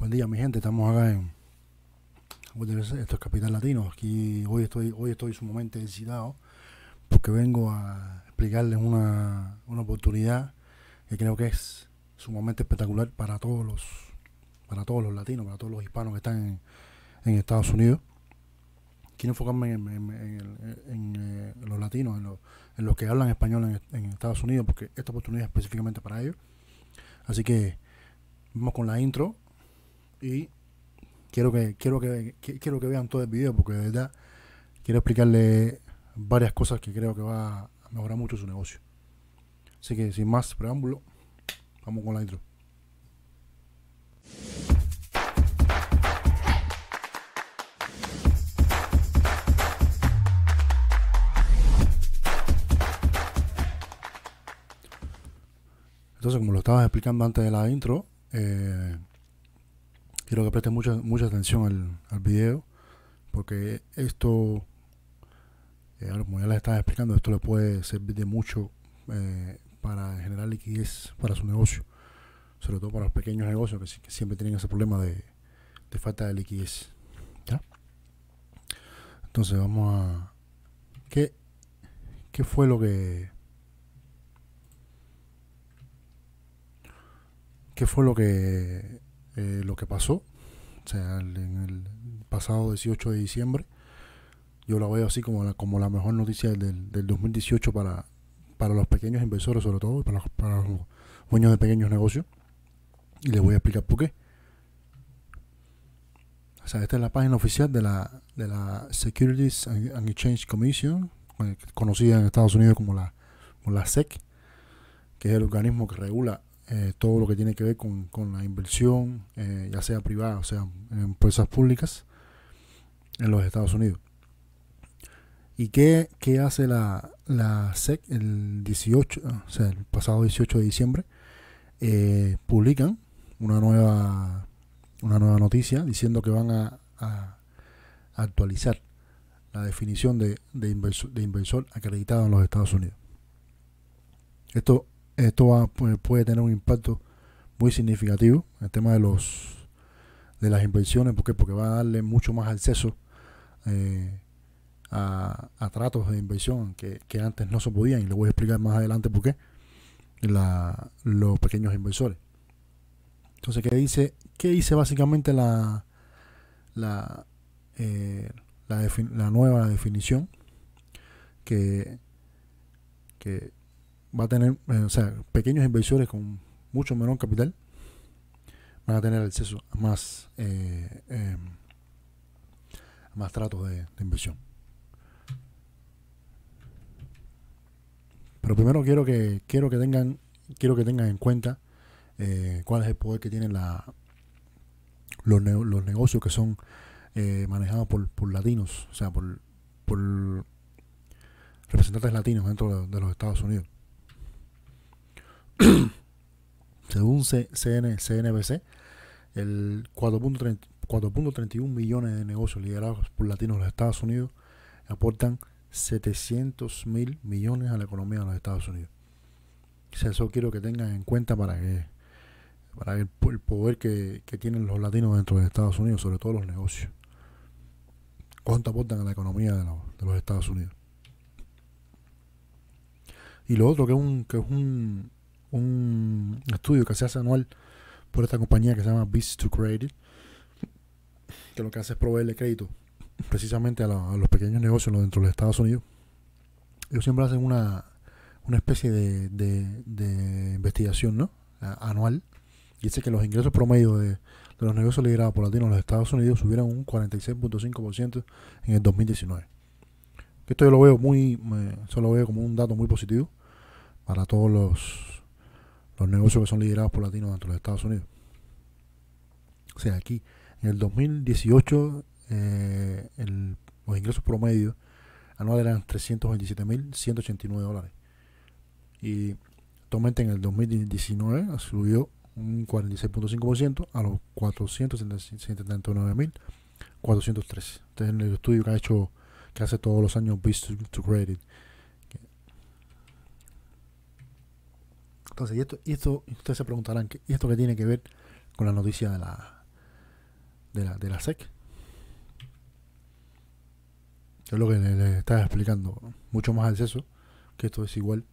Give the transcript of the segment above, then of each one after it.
Buen día, mi gente. Estamos acá en esto es Capital Latino. Aquí hoy estoy hoy estoy sumamente excitado porque vengo a explicarles una, una oportunidad que creo que es sumamente espectacular para todos los para todos los latinos, para todos los hispanos que están en, Estados Unidos. Quiero enfocarme en, eh, los latinos, en, los que hablan español en, Estados Unidos, porque esta oportunidad es específicamente para ellos. Así que vamos con la intro y quiero que quiero que, quiero que vean todo el video porque de verdad quiero explicarle varias cosas que creo que va a mejorar mucho su negocio. Así que sin más preámbulo, vamos con la intro. Entonces, como lo estaba explicando antes de la intro, eh, quiero que presten mucha, mucha atención al, al video, porque esto, eh, como ya les estaba explicando, esto le puede servir de mucho eh, para generar liquidez para su negocio, sobre todo para los pequeños negocios que, siempre tienen ese problema de, falta de liquidez. Entonces, vamos a. ¿Qué, qué fue lo que qué fue lo que, eh, lo que pasó. O sea, en el pasado 18 de diciembre, yo lo veo así como la, como la mejor noticia del, del 2018 para, para los pequeños inversores, sobre todo, para para los dueños de pequeños negocios. Y les voy a explicar por qué. O sea, esta es la página oficial de la, de la Securities and Exchange Commission, conocida en Estados Unidos como la, como la SEC, que es el organismo que regula eh, todo lo que tiene que ver con, la inversión, eh, ya sea privada o sea en empresas públicas en los Estados Unidos. ¿Y qué, hace la, la, SEC el 18, o sea, el pasado 18 de diciembre? Eh, publican una nueva, una nueva noticia diciendo que van a, actualizar la definición de, de, inversor, de inversor acreditado en los Estados Unidos. Esto esto va, puede tener un impacto muy significativo en el tema de los de las inversiones. Porque porque va a darle mucho más acceso eh, a, tratos de inversión que, antes no se podían. Y le voy a explicar más adelante por qué. La, los pequeños inversores. Entonces qué dice qué dice básicamente la la, eh, la, la nueva definición que que va a tener, eh, o sea, pequeños inversores con mucho menor capital van a tener acceso a más, eh, em, más tratos de, inversión. Pero primero quiero que quiero que tengan quiero que tengan en cuenta eh, cuál es el poder que tienen la, los, los negocios que son manejados por, por, latinos, o sea, por, por representantes latinos dentro de los Estados Unidos. Según CN, CNBC, el 4.31 millones de negocios liderados por latinos en los Estados Unidos aportan 700 mil millones a la economía de los Estados Unidos. Eso quiero que tengan en cuenta para que el, poder que, tienen los latinos dentro de Estados Unidos, sobre todo los negocios. ¿Cuánto aportan a la economía de los, Estados Unidos? Y lo otro que es un, un estudio que se hace anual por esta compañía que se llama Beast to Credit, que lo que hace es proveerle crédito precisamente a, los pequeños negocios dentro de los Estados Unidos. Ellos siempre hacen una, una especie de, de, investigación ¿no? anual y dice que los ingresos promedio de, los negocios liderados por latinos en los Estados Unidos subieron un 46.5% en el 2019. Esto yo lo veo muy, eso lo veo como un dato muy positivo para todos los los negocios que son liderados por latinos dentro de Estados Unidos. O sea, aquí en el 2018 eh, los ingresos promedios anuales eran 327.189 dólares. Y actualmente en el 2019 subió un 46.5% a los 479.413. Este es el estudio que ha hecho, que hace todos los años Business to Credit Entonces, y esto, y esto ustedes se preguntarán, ¿y esto qué tiene que ver con la noticia de la, de la, de la SEC. Es lo que les estaba explicando. Mucho más acceso, que esto es igual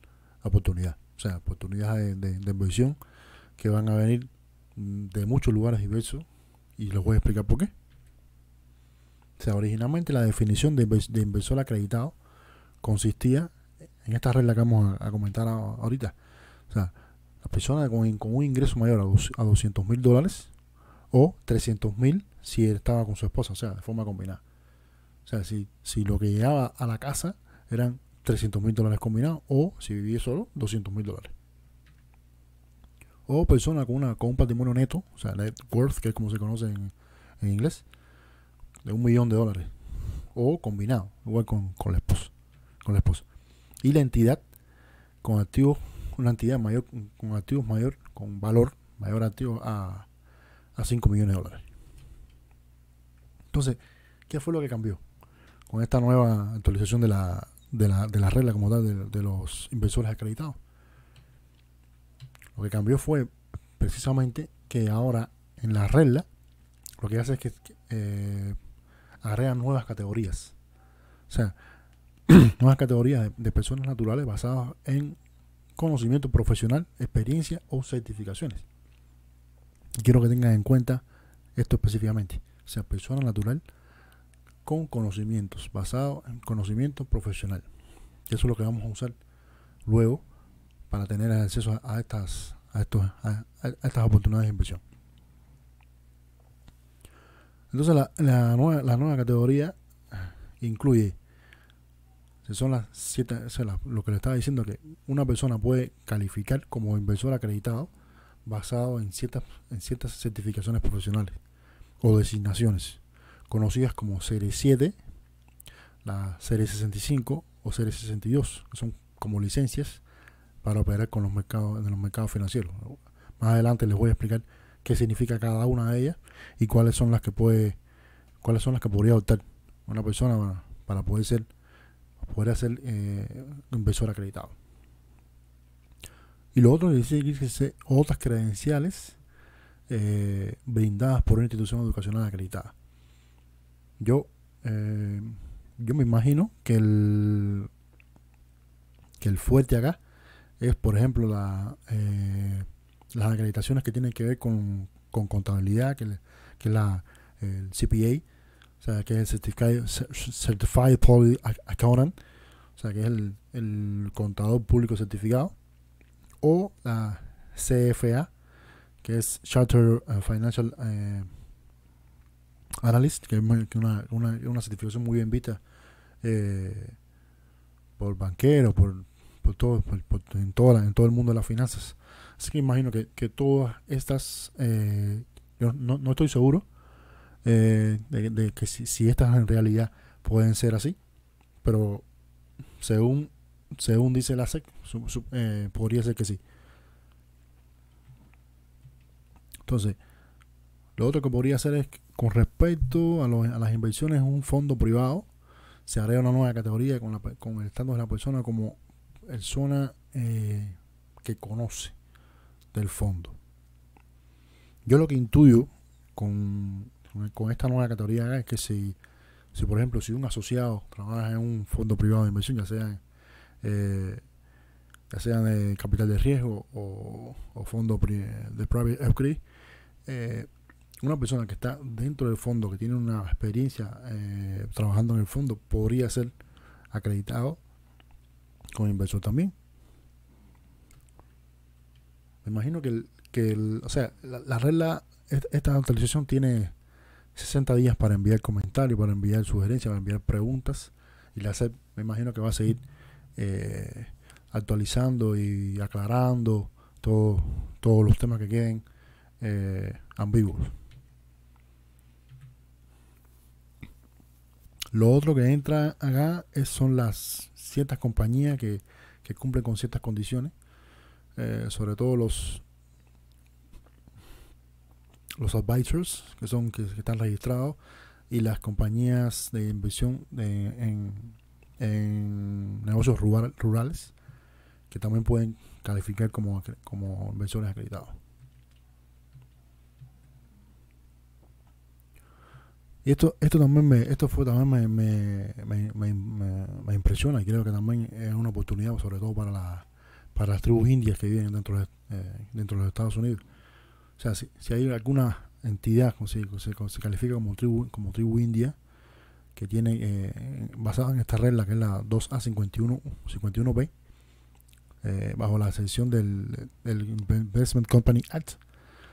a oportunidad. O sea, oportunidades de, inversión que van a venir de muchos lugares diversos y les voy a explicar por qué. O sea, originalmente la definición de, de inversor acreditado consistía en esta regla que vamos a, comentar ahorita. O sea, la persona con, con un ingreso mayor a, 200 mil dólares o 300 mil si estaba con su esposa, o sea, de forma combinada. O sea, si, si lo que llegaba a la casa eran 300 mil dólares combinados o si vivía solo, 200 mil dólares. O persona con, una, con un patrimonio neto, o sea, net worth, que es como se conoce en, en inglés, de un millón de dólares. O combinado, igual con, con la esposa. Con la esposa y la entidad con activos, una entidad mayor, con activos mayor, con valor mayor activo a, a 5 millones de dólares. Entonces, ¿qué fue lo que cambió? Con esta nueva actualización de la, de la, de la regla como tal de, los inversores acreditados. Lo que cambió fue precisamente que ahora en la regla lo que hace es que eh, nuevas categorías. O sea, nuevas categorías de, personas naturales basadas en conocimiento profesional, experiencia o certificaciones. Quiero que tengan en cuenta esto específicamente. O sea, persona natural con conocimientos, basado en conocimiento profesional. Eso es lo que vamos a usar luego para tener acceso a, estas a, estos, a, estas oportunidades de inversión. Entonces la, nueva categoría incluye son las siete, lo que le estaba diciendo, que una persona puede calificar como inversor acreditado basado en ciertas, en ciertas certificaciones profesionales o designaciones, conocidas como Serie 7, la Serie 65 o Serie 62, que son como licencias para operar con los mercados, en los mercados financieros. Más adelante les voy a explicar qué significa cada una de ellas y cuáles son las que puede, cuáles son las que podría adoptar una persona para poder ser podría ser eh, inversor acreditado. Y lo otro es decir, otras credenciales eh, brindadas por una institución educacional acreditada. Yo, eh, yo me imagino que el, que el fuerte acá es, por ejemplo, la, eh, las acreditaciones que tienen que ver con, con contabilidad, que, que la, el CPA, o sea, que es el Certified, Public Accountant, o sea, que es el, contador público certificado, o la CFA, que es Charter uh, Financial eh, Analyst, que es una, una, certificación muy bien vista eh, por banqueros, por, por todo, en, toda en todo el mundo de las finanzas. Así que imagino que, que todas estas, eh, yo no, no, estoy seguro de, que si, estas en realidad pueden ser así, pero según, según dice la SEC, eh, podría ser que sí. Entonces, lo otro que podría hacer es con respecto a, a las inversiones un fondo privado, se haría una nueva categoría con, la, con el estatus de la persona como persona eh, que conoce del fondo. Yo lo que intuyo con, con esta nueva categoría es que si si, por ejemplo, si un asociado trabaja en un fondo privado de inversión, ya sea, eh, ya sea de capital de riesgo o, fondo de private equity, eh, una persona que está dentro del fondo, que tiene una experiencia eh, trabajando en el fondo, podría ser acreditado como inversor también. Me imagino que, el, que el, o sea, la, la regla, esta actualización tiene 60 días para enviar comentarios, para enviar sugerencias, para enviar preguntas. Y la SEP me imagino que va a seguir eh, actualizando y aclarando todo, todos los temas que queden eh, ambiguos. Lo otro que entra acá es, son las ciertas compañías que, que cumplen con ciertas condiciones, eh, sobre todo los los advisors, que son que, están registrados, y las compañías de inversión en, negocios rurales, que también pueden calificar como, como inversores acreditados. Y esto, esto también me, esto fue también me, me, me, me impresiona y creo que también es una oportunidad, sobre todo para, la, para las tribus indias que viven dentro de, eh, dentro de los Estados Unidos. O sea, si, si hay alguna entidad que se, se, califica como tribu, como tribu india, que tiene, eh, basada en esta regla, que es la 2A51, 51B, eh, bajo la sección del, Investment Company Act.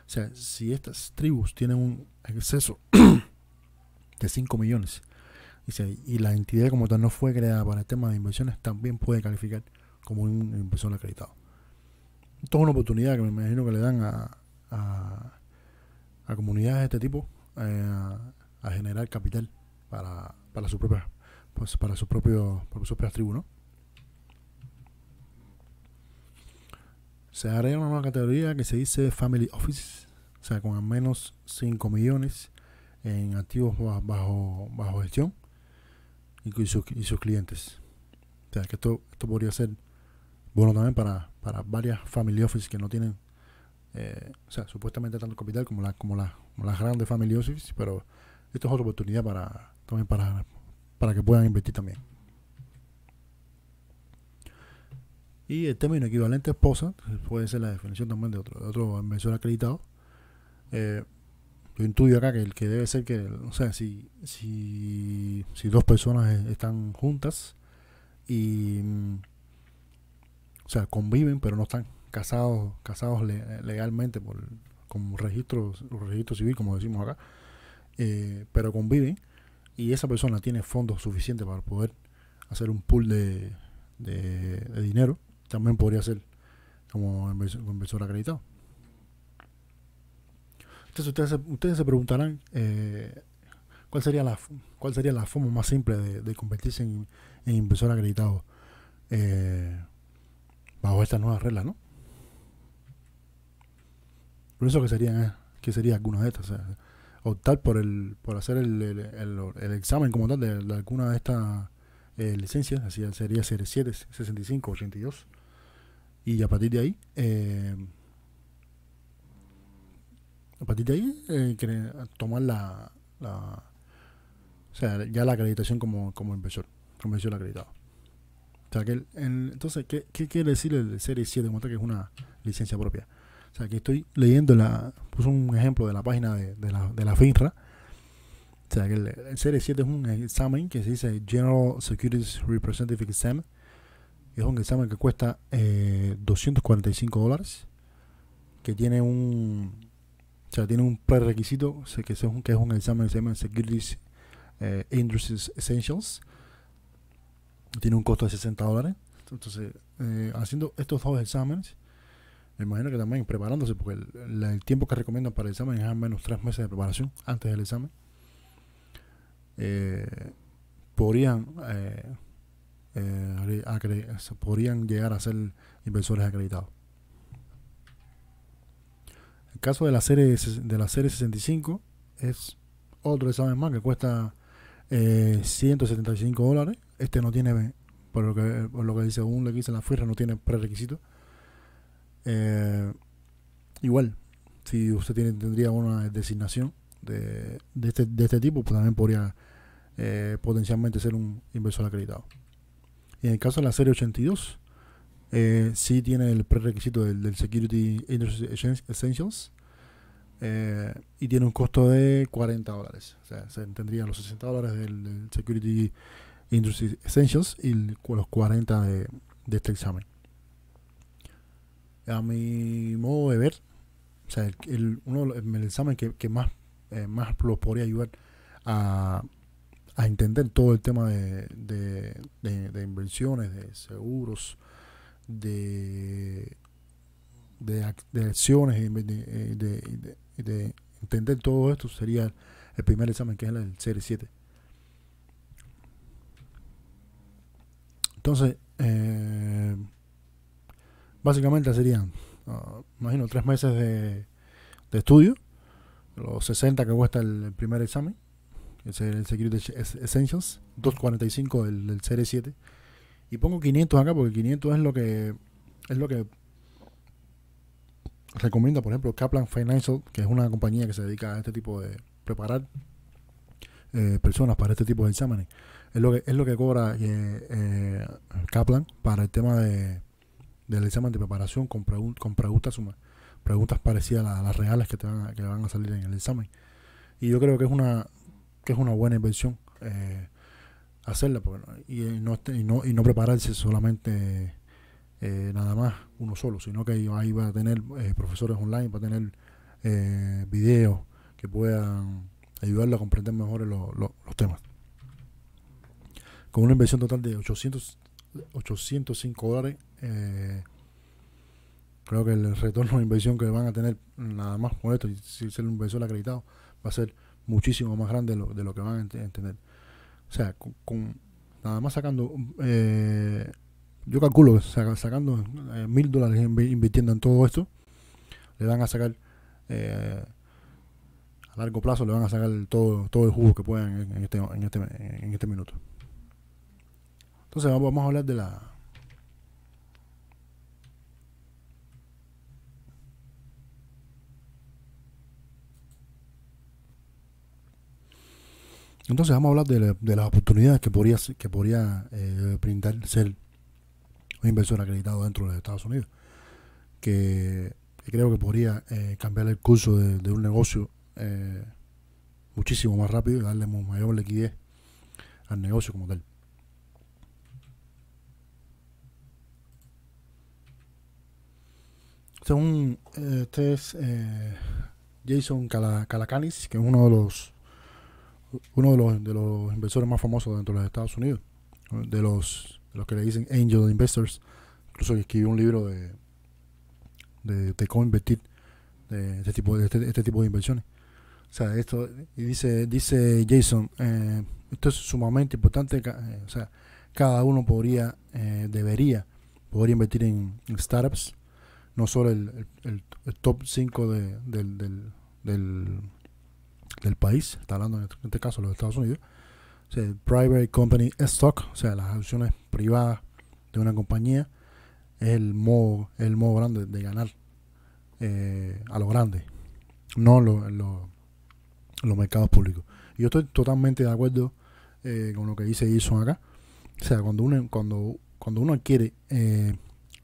O sea, si estas tribus tienen un exceso de 5 millones y la entidad como tal no fue creada para el tema de inversiones, también puede calificar como un inversor acreditado. Esto es una oportunidad que me imagino que le dan a, a, comunidades de este tipo eh, a, generar capital para, para su propia pues para su propio para sus propias tribus. Se agrega una nueva categoría que se dice Family Office, o sea, con al menos 5 millones en activos bajo, bajo gestión y, sus, y sus clientes. O sea, que esto, esto podría ser bueno también para, para varias family office que no tienen, eh, o sea, supuestamente tanto capital como, la, como, la, las grandes family office, pero esto es otra oportunidad para también para, para que puedan invertir también. Y el término equivalente esposa puede ser la definición también de otro, otro inversor acreditado. Eh, yo intuyo acá que el que debe ser que, no sé, si, si, si dos personas están juntas y, mm, o sea, conviven, pero no están casados casados legalmente por como registro, registro civil, como decimos acá, eh, pero conviven y esa persona tiene fondos suficientes para poder hacer un pool de, de, dinero, también podría ser como inversor acreditado. Entonces ustedes, ustedes se preguntarán eh, cuál sería la cuál sería la forma más simple de, convertirse en, inversor acreditado eh, bajo estas nuevas reglas, ¿no? Por eso que serían que sería alguna de estas, optar por el por hacer el, el, examen como tal de, alguna de estas eh, licencias, así sería serie 7, 65, 82 y a partir de ahí eh, a partir de ahí, eh, tomar la, la, O sea, ya la acreditación como, como inversor, como inversor acreditado. O sea, que entonces, ¿qué, ¿qué, quiere decir el Serie 7 como que es una licencia propia? O sea, que estoy leyendo, la puse un ejemplo de la página de, de, la, de la FINRA. O sea, que el, el Serie 7 es un examen que se dice General Securities Representative Exam. Es un examen que cuesta eh, 245 dólares. Que tiene un, o sea, tiene un prerequisito que es un, que es un examen que se llama Securities eh, Industries Essentials. Tiene un costo de 60 dólares. Entonces, eh, haciendo estos dos exámenes, me imagino que también preparándose, porque el, tiempo que recomiendan para el examen es al menos tres meses de preparación antes del examen. Eh, podrían podrían llegar a ser inversores acreditados caso de la serie de la serie 65 es otro examen más que cuesta eh, 175 dólares. Este no tiene, por lo que, por lo que dice un le dice la FIRA, no tiene prerequisito. Eh, igual, si usted tiene, tendría una designación de, de, este, de este tipo, pues también podría eh, potencialmente ser un inversor acreditado. Y en el caso de la serie 82, eh, sí tiene el prerequisito del, del Security Industry Essentials, eh, y tiene un costo de 40 dólares. O sea, se tendría los 60 dólares del, Security Industry Essentials y los 40 de, este examen. A mi modo de ver, o sea, el, uno, el examen que, más, eh, más los podría ayudar a, a entender todo el tema de, de, inversiones, de seguros, de, de, acciones de, y de entender todo esto sería el primer examen que es el Serie 7. Entonces, eh, básicamente serían, uh, imagino, tres meses de, de, estudio, los 60 que cuesta el, primer examen, es el Security Essentials, 245 del, del Serie 7. Y pongo 500 acá porque 500 es lo que es lo que recomienda, por ejemplo, Kaplan Financial, que es una compañía que se dedica a este tipo de preparar eh, personas para este tipo de exámenes. Es lo que, es lo que cobra Kaplan para el tema de, del examen de preparación con, con preguntas, preguntas parecidas a, las reales que, te van a, que van a salir en el examen. Y yo creo que es una, que es una buena inversión hacerla y, no, y, no, y no prepararse solamente eh, nada más uno solo, sino que ahí va a tener eh, profesores online, va a tener eh, videos que puedan ayudarle a comprender mejor los temas. Con una inversión total de 800, 805 dólares, creo que el retorno de inversión que van a tener nada más con esto, si ser un inversor acreditado, va a ser muchísimo más grande de lo, de lo que van a tener. O sea, con, nada más sacando eh, yo calculo que sacando eh, mil dólares invirtiendo en todo esto, le van a sacar eh, a largo plazo le van a sacar todo, todo el jugo que puedan en, este, en, este, en este minuto. Entonces vamos, a hablar de la Entonces vamos a hablar de, las oportunidades que podría que podría eh, brindar ser un inversor acreditado dentro de Estados Unidos, que, creo que podría eh, cambiar el curso de, un negocio eh, muchísimo más rápido y darle mayor liquidez al negocio como tal. Según este es eh, Jason Calacanis, que es uno de los uno de los, de los inversores más famosos dentro de los Estados Unidos, de los los que le dicen angel investors. Incluso escribió un libro de, de, de cómo invertir de este tipo de este, este, tipo de inversiones. O sea, esto y dice dice Jason, eh, esto es sumamente importante. Eh, o sea, cada uno podría eh, debería podría invertir en, startups, no solo el, el, top 5 de, del, del, del, país, está hablando en este caso los Estados Unidos, private company stock, o sea, las acciones privadas de una compañía, es el modo, el modo grande de ganar eh, a lo grande, no en los mercados públicos. Yo estoy totalmente de acuerdo eh, con lo que dice Jason acá. O sea, cuando uno, cuando, cuando uno adquiere eh,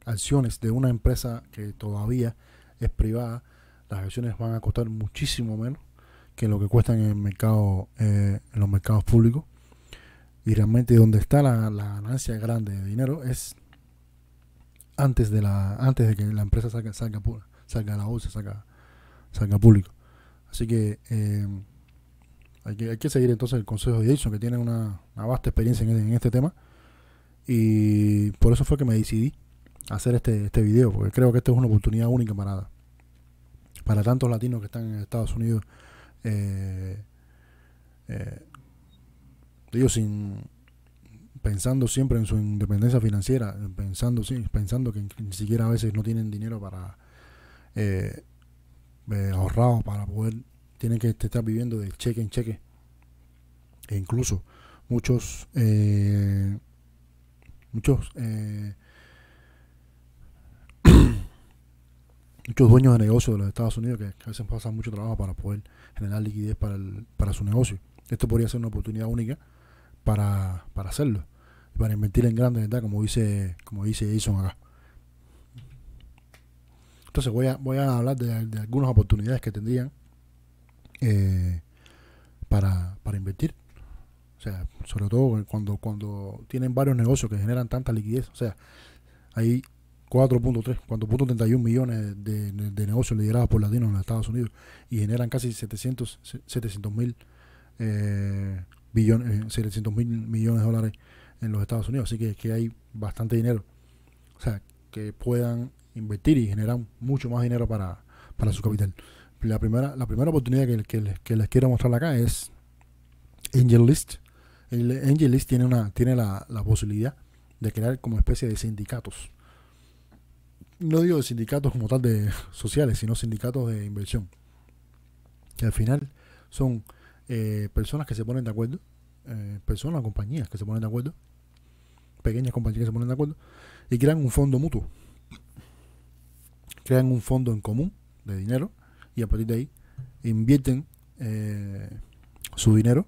acciones de una empresa que todavía es privada, las acciones van a costar muchísimo menos que lo que cuestan en el mercado, en los mercados públicos. Y realmente donde está la, ganancia grande de dinero es antes de la antes de que la empresa salga salga, salga a la bolsa, salga, salga público. Así que, eh, hay que hay que seguir entonces el consejo de Jason, que tiene una, vasta experiencia en, este tema. Y por eso fue que me decidí hacer este, este video, porque creo que esta es una oportunidad única para, para tantos latinos que están en Estados Unidos eh, eh, ellos sin pensando siempre en su independencia financiera, pensando sí, pensando que ni siquiera a veces no tienen dinero para eh, eh ahorrado para poder, tienen que estar viviendo de cheque en cheque. E incluso muchos eh, muchos eh, muchos dueños de negocios de los Estados Unidos que, a veces pasan mucho trabajo para poder generar liquidez para, el, para su negocio. Esto podría ser una oportunidad única para, para hacerlo, para invertir en grande, ¿verdad? Como dice, como dice Jason acá. Entonces voy a, voy a hablar de, algunas oportunidades que tendrían eh, para, para invertir. O sea, sobre todo cuando, cuando tienen varios negocios que generan tanta liquidez. O sea, hay 4.3, 4.31 millones de, de, negocios liderados por latinos en los Estados Unidos y generan casi 700 mil eh, billones, 700 mil millones de dólares en los Estados Unidos. Así que, que hay bastante dinero. O sea, que puedan invertir y generar mucho más dinero para, para su capital. La primera, la primera oportunidad que, que, les, quiero mostrar acá es AngelList. El AngelList tiene, una, tiene la, la posibilidad de crear como especie de sindicatos. No digo de sindicatos como tal de sociales, sino sindicatos de inversión. Que al final son eh, personas que se ponen de acuerdo, eh, personas, compañías que se ponen de acuerdo, pequeñas compañías que se ponen de acuerdo, y crean un fondo mutuo. Crean un fondo en común de dinero y a partir de ahí invierten eh, su dinero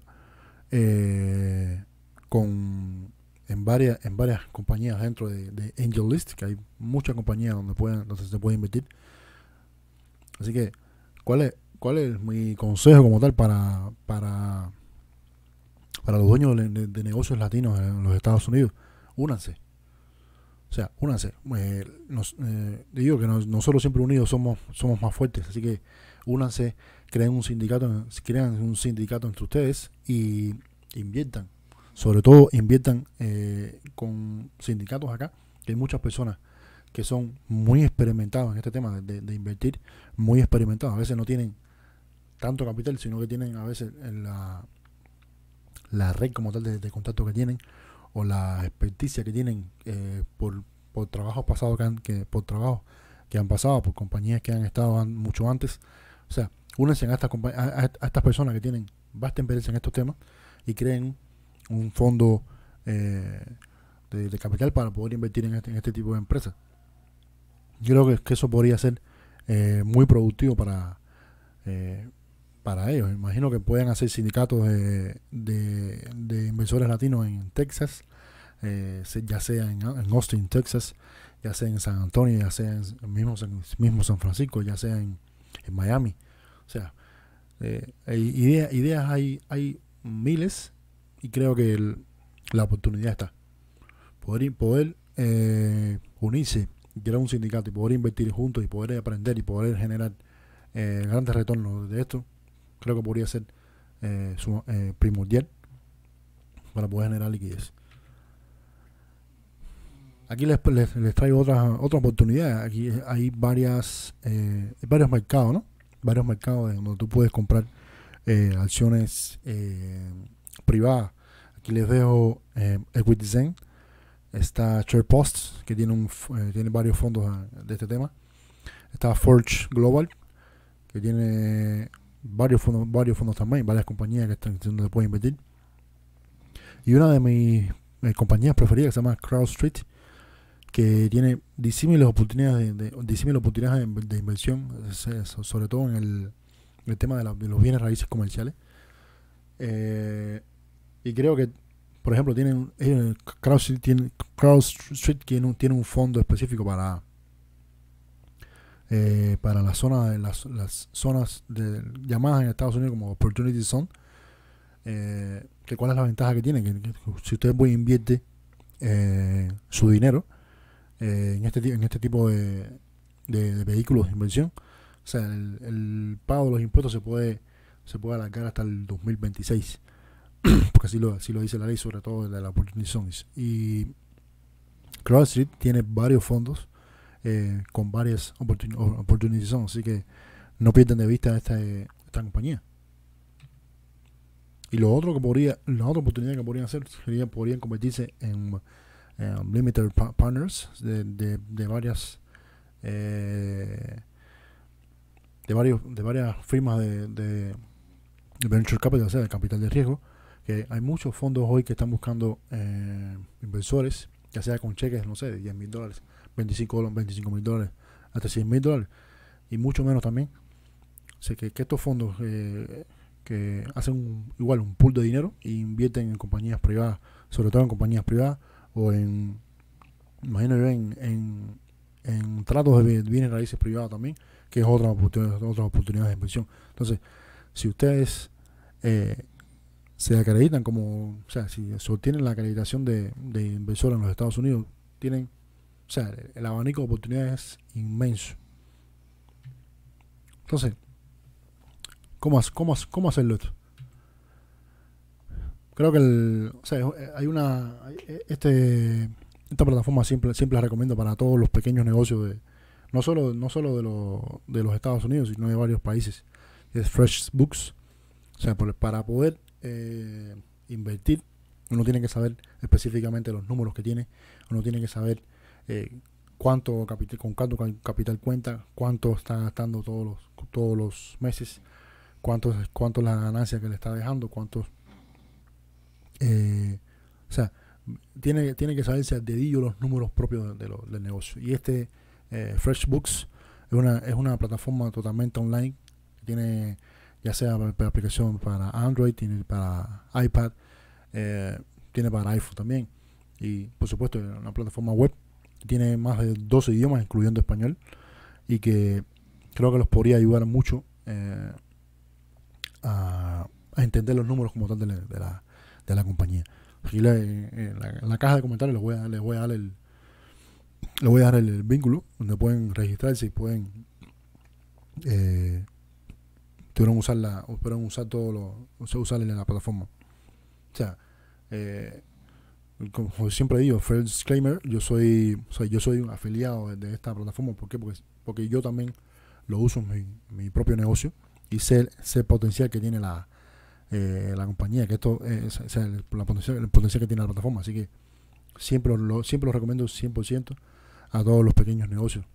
eh, con en varias en varias compañías dentro de, de, Angel List, que hay muchas compañías donde pueden donde se puede invertir. Así que, ¿cuál es cuál es mi consejo como tal para para para los dueños de, negocios latinos en los Estados Unidos? Únanse. O sea, únanse. Eh, nos, eh, digo que nosotros siempre unidos somos somos más fuertes, así que únanse, creen un sindicato, crean un sindicato entre ustedes y inviertan sobre todo inviertan eh, con sindicatos acá, que hay muchas personas que son muy experimentados en este tema de, invertir, muy experimentados. A veces no tienen tanto capital, sino que tienen a veces la, la red como tal de, contacto que tienen o la experticia que tienen eh, por, por trabajos pasados que, han, que por trabajos que han pasado, por compañías que han estado mucho antes. O sea, únense a estas, a, a estas personas que tienen vasta experiencia en estos temas y creen un fondo eh, de, capital para poder invertir en este, en este tipo de empresas. Yo creo que, eso podría ser eh, muy productivo para, eh, para ellos. Imagino que pueden hacer sindicatos de, de, inversores latinos en Texas, ya sea en, Austin, Texas, ya sea en San Antonio, ya sea en mismo, mismo San Francisco, ya sea en, Miami. O sea, ideas hay, hay miles y creo que la oportunidad está. Poder, poder eh, unirse, crear un sindicato y poder invertir juntos y poder aprender y poder generar eh, grandes retornos de esto, creo que podría ser eh, primordial para poder generar liquidez. Aquí les, les, traigo otra, otra oportunidad. Aquí hay varias varios mercados, ¿no? Varios mercados donde tú puedes comprar acciones privada. Aquí les dejo eh, Equity Zen. Está SharePost, que tiene, un, eh, tiene varios fondos ah, de este tema. Está Forge Global, que tiene varios fondos, varios fondos también, varias compañías que están donde pueden invertir. Y una de mis eh, compañías preferidas que se llama CrowdStreet, que tiene disímiles oportunidades de, oportunidades de, inversión, sobre todo en el, tema de, de, los bienes raíces comerciales. Eh, y creo que, por ejemplo, tienen eh, Street tiene, tiene, un, tiene un fondo específico para eh, para la zona, las, las zonas de, llamadas en Estados Unidos como Opportunity Zone. Eh, que ¿Cuál es la ventaja que tiene? Que, si usted puede invierte eh, su dinero en, este, en este tipo de, de, vehículos de inversión, o sea, el, el, pago de los impuestos se puede se puede alargar hasta el 2026. porque así lo, así lo dice la ley, sobre todo de la Opportunity Zones. Y CrossFit tiene varios fondos eh, con varias Opportunity Zones, así que no pierdan de vista esta, esta compañía. Y lo otro que podría, la otra oportunidad que podrían hacer sería podrían convertirse en limited partners de, de, varias eh, de varios de varias firmas de, de, venture capital, o sea, de capital de riesgo, que hay muchos fondos hoy que están buscando eh, inversores, ya sea con cheques, no sé, de 10 mil dólares, 25 25 mil dólares, hasta 100 mil dólares, y mucho menos también. sé que, estos fondos eh, que hacen igual un pool de dinero e invierten en compañías privadas, sobre todo en compañías privadas o en, imagino yo, en, en, en tratos de bienes raíces privados también, que es otra oportunidad, otra oportunidad de inversión. Entonces, si ustedes eh, se acreditan como, o sea, si se obtienen la acreditación de, de inversor en los Estados Unidos, tienen, o sea, el abanico de oportunidades es inmenso. Entonces, ¿cómo, cómo, cómo hacerlo esto? Creo que el, o sea, hay una, este, esta plataforma siempre, siempre la recomiendo para todos los pequeños negocios de, no solo, no solo de, lo, de los Estados Unidos, sino de varios países. Es Fresh Books. O sea, para poder eh, invertir, uno tiene que saber específicamente los números que tiene, uno tiene que saber eh, cuánto capital, con cuánto capital cuenta, cuánto está gastando todos los, todos los meses, cuánto, cuánto es la ganancia que le está dejando, cuántos... Eh, o sea, tiene, tiene que saberse al dedillo los números propios de, del negocio. Y este FreshBooks es una, es una plataforma totalmente online, tiene ya sea para, aplicación para Android, tiene para iPad, eh, tiene para iPhone también. Y por supuesto, una plataforma web tiene más de 12 idiomas, incluyendo español, y que creo que los podría ayudar mucho eh, a, entender los números como tal de la, de la, compañía. Aquí en, la, caja de comentarios les voy a, les voy a dar el les voy a dar el, vínculo donde pueden registrarse y pueden eh, tuvieron usar la pueden usar todo lo usar en la plataforma o sea eh, como siempre digo first disclaimer yo soy, yo soy un afiliado de, esta plataforma ¿por qué? porque porque yo también lo uso en mi, propio negocio y sé, sé el potencial que tiene la, eh, la compañía, que esto es, el, potencial, que tiene la plataforma. Así que siempre lo, siempre lo recomiendo 100% a todos los pequeños negocios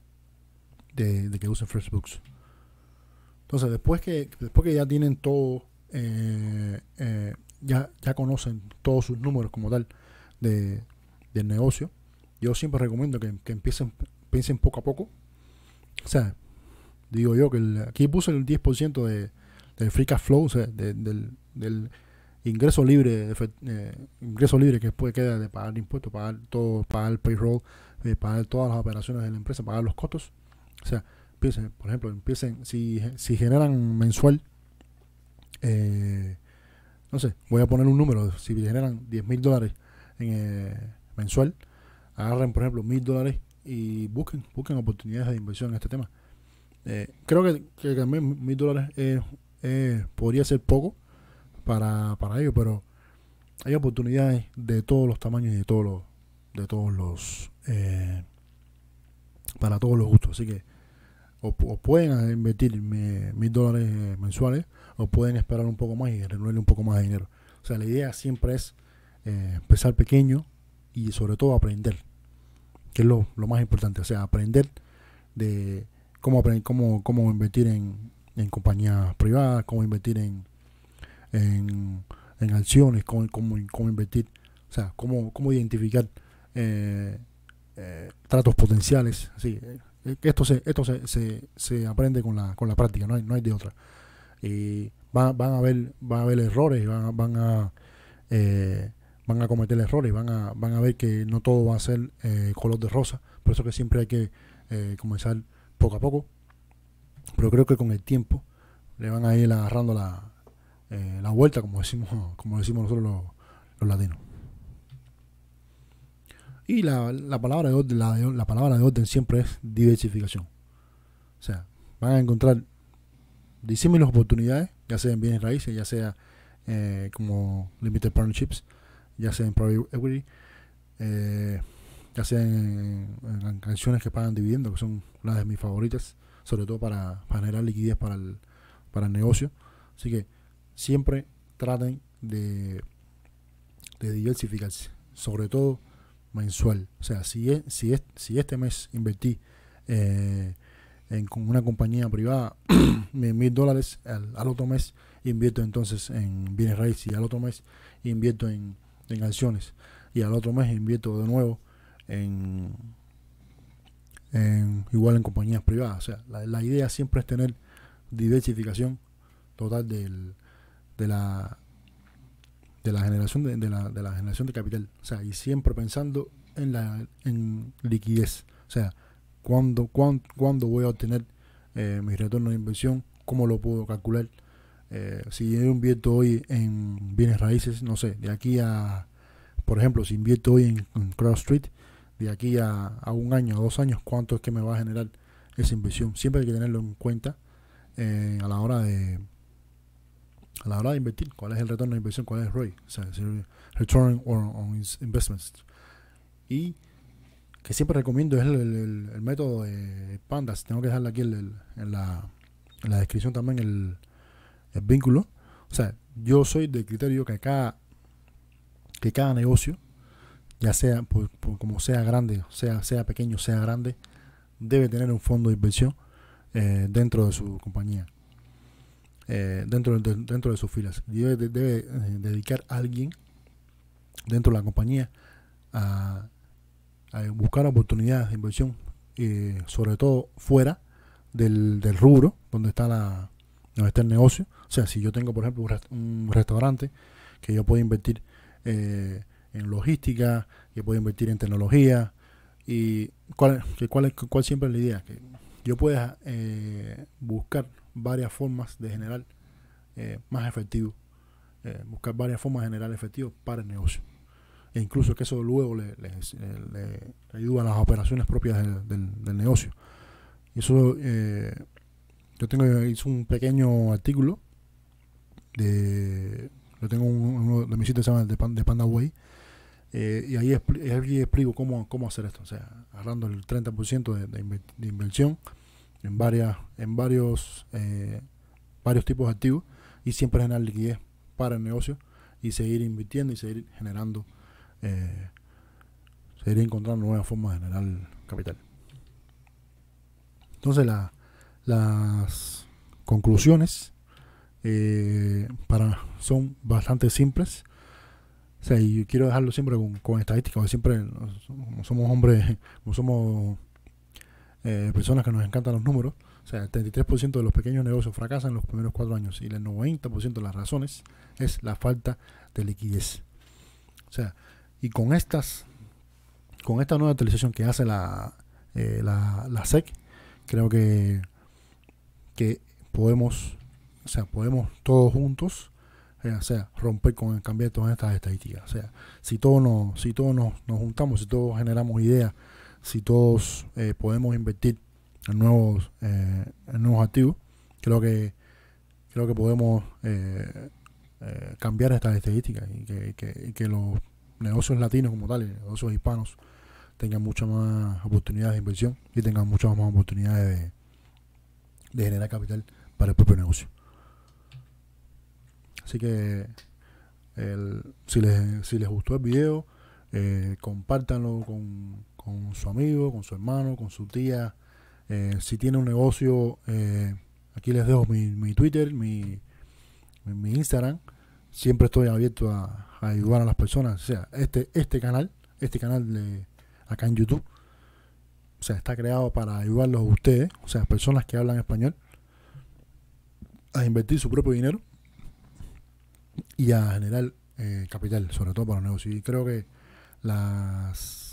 de, que usen FreshBooks. Entonces, después que, después que ya tienen todo, eh, eh, ya, ya conocen todos sus números como tal de, del negocio, yo siempre recomiendo que, que empiecen, piensen poco a poco. O sea, digo yo que aquí puse el 10% de, del free cash flow, o sea, del, del ingreso libre, eh, ingreso libre que después queda de pagar impuestos, pagar todo, pagar el payroll, eh, pagar todas las operaciones de la empresa, pagar los costos. O sea, piensen, por ejemplo, empiecen, si, si generan mensual, eh, no sé, voy a poner un número, si generan 10 mil dólares en, mensual, agarren, por ejemplo, mil dólares y busquen, busquen oportunidades de inversión en este tema. creo que, que también mil dólares podría ser poco, para, para ello, pero hay oportunidades de todos los tamaños y de todos los, de todos los, eh, para todos los gustos. Así que o, pueden invertir mil dólares mensuales o pueden esperar un poco más y renovarle un poco más de dinero. O sea, la idea siempre es eh, empezar pequeño y sobre todo aprender, que es lo, lo más importante. O sea, aprender de cómo, cómo, cómo invertir en, en compañías privadas, cómo invertir en, en, acciones, cómo, cómo, invertir, o sea, cómo, cómo identificar eh, eh, tratos potenciales. Así, eh, esto se, esto se, se, se, aprende con la, con la práctica, no hay, no hay de otra. Y van, van a haber, van a haber errores, van, van a van a cometer errores, van a, van a ver que no todo va a ser color de rosa, por eso que siempre hay que comenzar poco a poco, pero creo que con el tiempo le van a ir agarrando la, eh, la vuelta, como decimos, como decimos nosotros los, latinos. Y la, la palabra de orden, la, palabra de orden siempre es diversificación. O sea, van a encontrar disímiles oportunidades, ya sea en bienes raíces, ya sea eh, como limited partnerships, ya sea en private equity, eh, ya sea en, canciones que pagan dividendos, que son una de mis favoritas, sobre todo para, para generar liquidez para el, para el negocio. Así que siempre traten de, de diversificarse, sobre todo mensual. O sea, si, es, si, es, si este mes invertí eh, en con una compañía privada mil dólares, al, otro mes invierto entonces en bienes raíces y al otro mes invierto en, en acciones y al otro mes invierto de nuevo en, en igual en compañías privadas. O sea, la, la idea siempre es tener diversificación total del, de la de la generación de, la, de la generación de capital. O sea y siempre pensando en la en liquidez. O sea cuándo cuándo, voy a obtener eh, mi retorno de inversión cómo lo puedo calcular eh, si yo invierto hoy en bienes raíces no sé de aquí a por ejemplo si invierto hoy en, Cross Street de aquí a, a, un año a dos años cuánto es que me va a generar esa inversión siempre hay que tenerlo en cuenta eh, a la hora de a la hora de invertir, cuál es el retorno de inversión, cuál es el ROI, o sea, el Return on, Investments. Y que siempre recomiendo es el, método de Pandas. Tengo que dejarle aquí en, la, en, la, descripción también el, vínculo. O sea, yo soy del criterio que cada, que cada negocio, ya sea como sea grande, sea, sea pequeño, sea grande, debe tener un fondo de inversión eh, dentro de su compañía. Eh, dentro, de, dentro de sus filas. Debe, debe eh, dedicar a alguien dentro de la compañía a, buscar oportunidades de inversión, eh, sobre todo fuera del, del, rubro donde está la, donde está el negocio. O sea, si yo tengo, por ejemplo, un, restaurante que yo puedo invertir eh, en logística, que puedo invertir en tecnología, y cuál, cuál, cuál siempre es la idea, que yo pueda eh, buscar varias formas de generar eh, más efectivo, buscar varias formas de generar efectivo para el negocio. E incluso que eso luego le, ayuda a las operaciones propias del, del negocio. Y eso yo tengo hice un pequeño artículo de yo tengo uno de mis sitios se llama de, Panda Way eh, y ahí, explico cómo, cómo hacer esto o sea agarrando el 30% de, de, inversión en varias en varios eh, varios tipos de activos y siempre generar liquidez para el negocio y seguir invirtiendo y seguir generando eh, seguir encontrando nuevas formas de generar capital entonces la las conclusiones eh, para, son bastante simples. O sea, y quiero dejarlo siempre con, estadísticas, siempre somos hombres, somos eh, personas que nos encantan los números. O sea, el 33% de los pequeños negocios fracasan en los primeros cuatro años y el 90% de las razones es la falta de liquidez. O sea, y con estas, con esta nueva actualización que hace la, eh, la, SEC, creo que que podemos, o sea, podemos todos juntos, eh, o sea, romper con cambiar todas estas estadísticas. O sea, si todos nos, si todos nos, juntamos, si todos generamos ideas, si todos eh, podemos invertir en nuevos, eh, en nuevos activos, creo que creo que podemos cambiar estas estadísticas y que, que, los negocios latinos como tal, los negocios hispanos, tengan muchas más oportunidades de inversión y tengan muchas más oportunidades de, de generar capital para el propio negocio. Así que si, les, si les gustó el video, eh, compártanlo con, con, su amigo, con su hermano, con su tía. Eh, si tiene un negocio, eh, aquí les dejo mi, Twitter, mi, mi, Instagram. Siempre estoy abierto a, ayudar a las personas. O sea, este, este canal, este canal de acá en YouTube o sea, está creado para ayudarlos a ustedes, o sea, personas que hablan español, a invertir su propio dinero y a generar eh, capital, sobre todo para los negocios. Y creo que las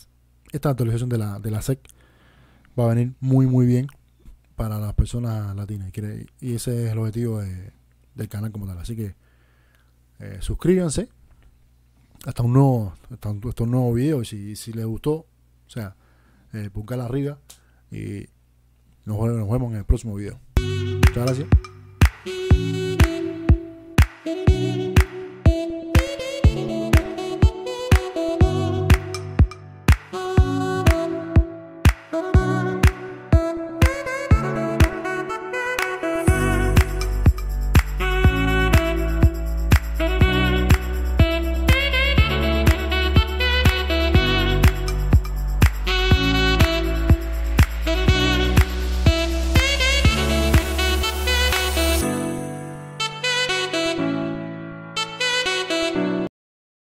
esta actualización de la, de la SEC va a venir muy, muy bien para las personas latinas. Y, ese es el objetivo del canal como tal. Así que eh, suscríbanse hasta un nuevo, hasta un, nuevo video. Y si, si les gustó, o sea, eh, arriba y nos, nos vemos en el próximo video. Muchas gracias.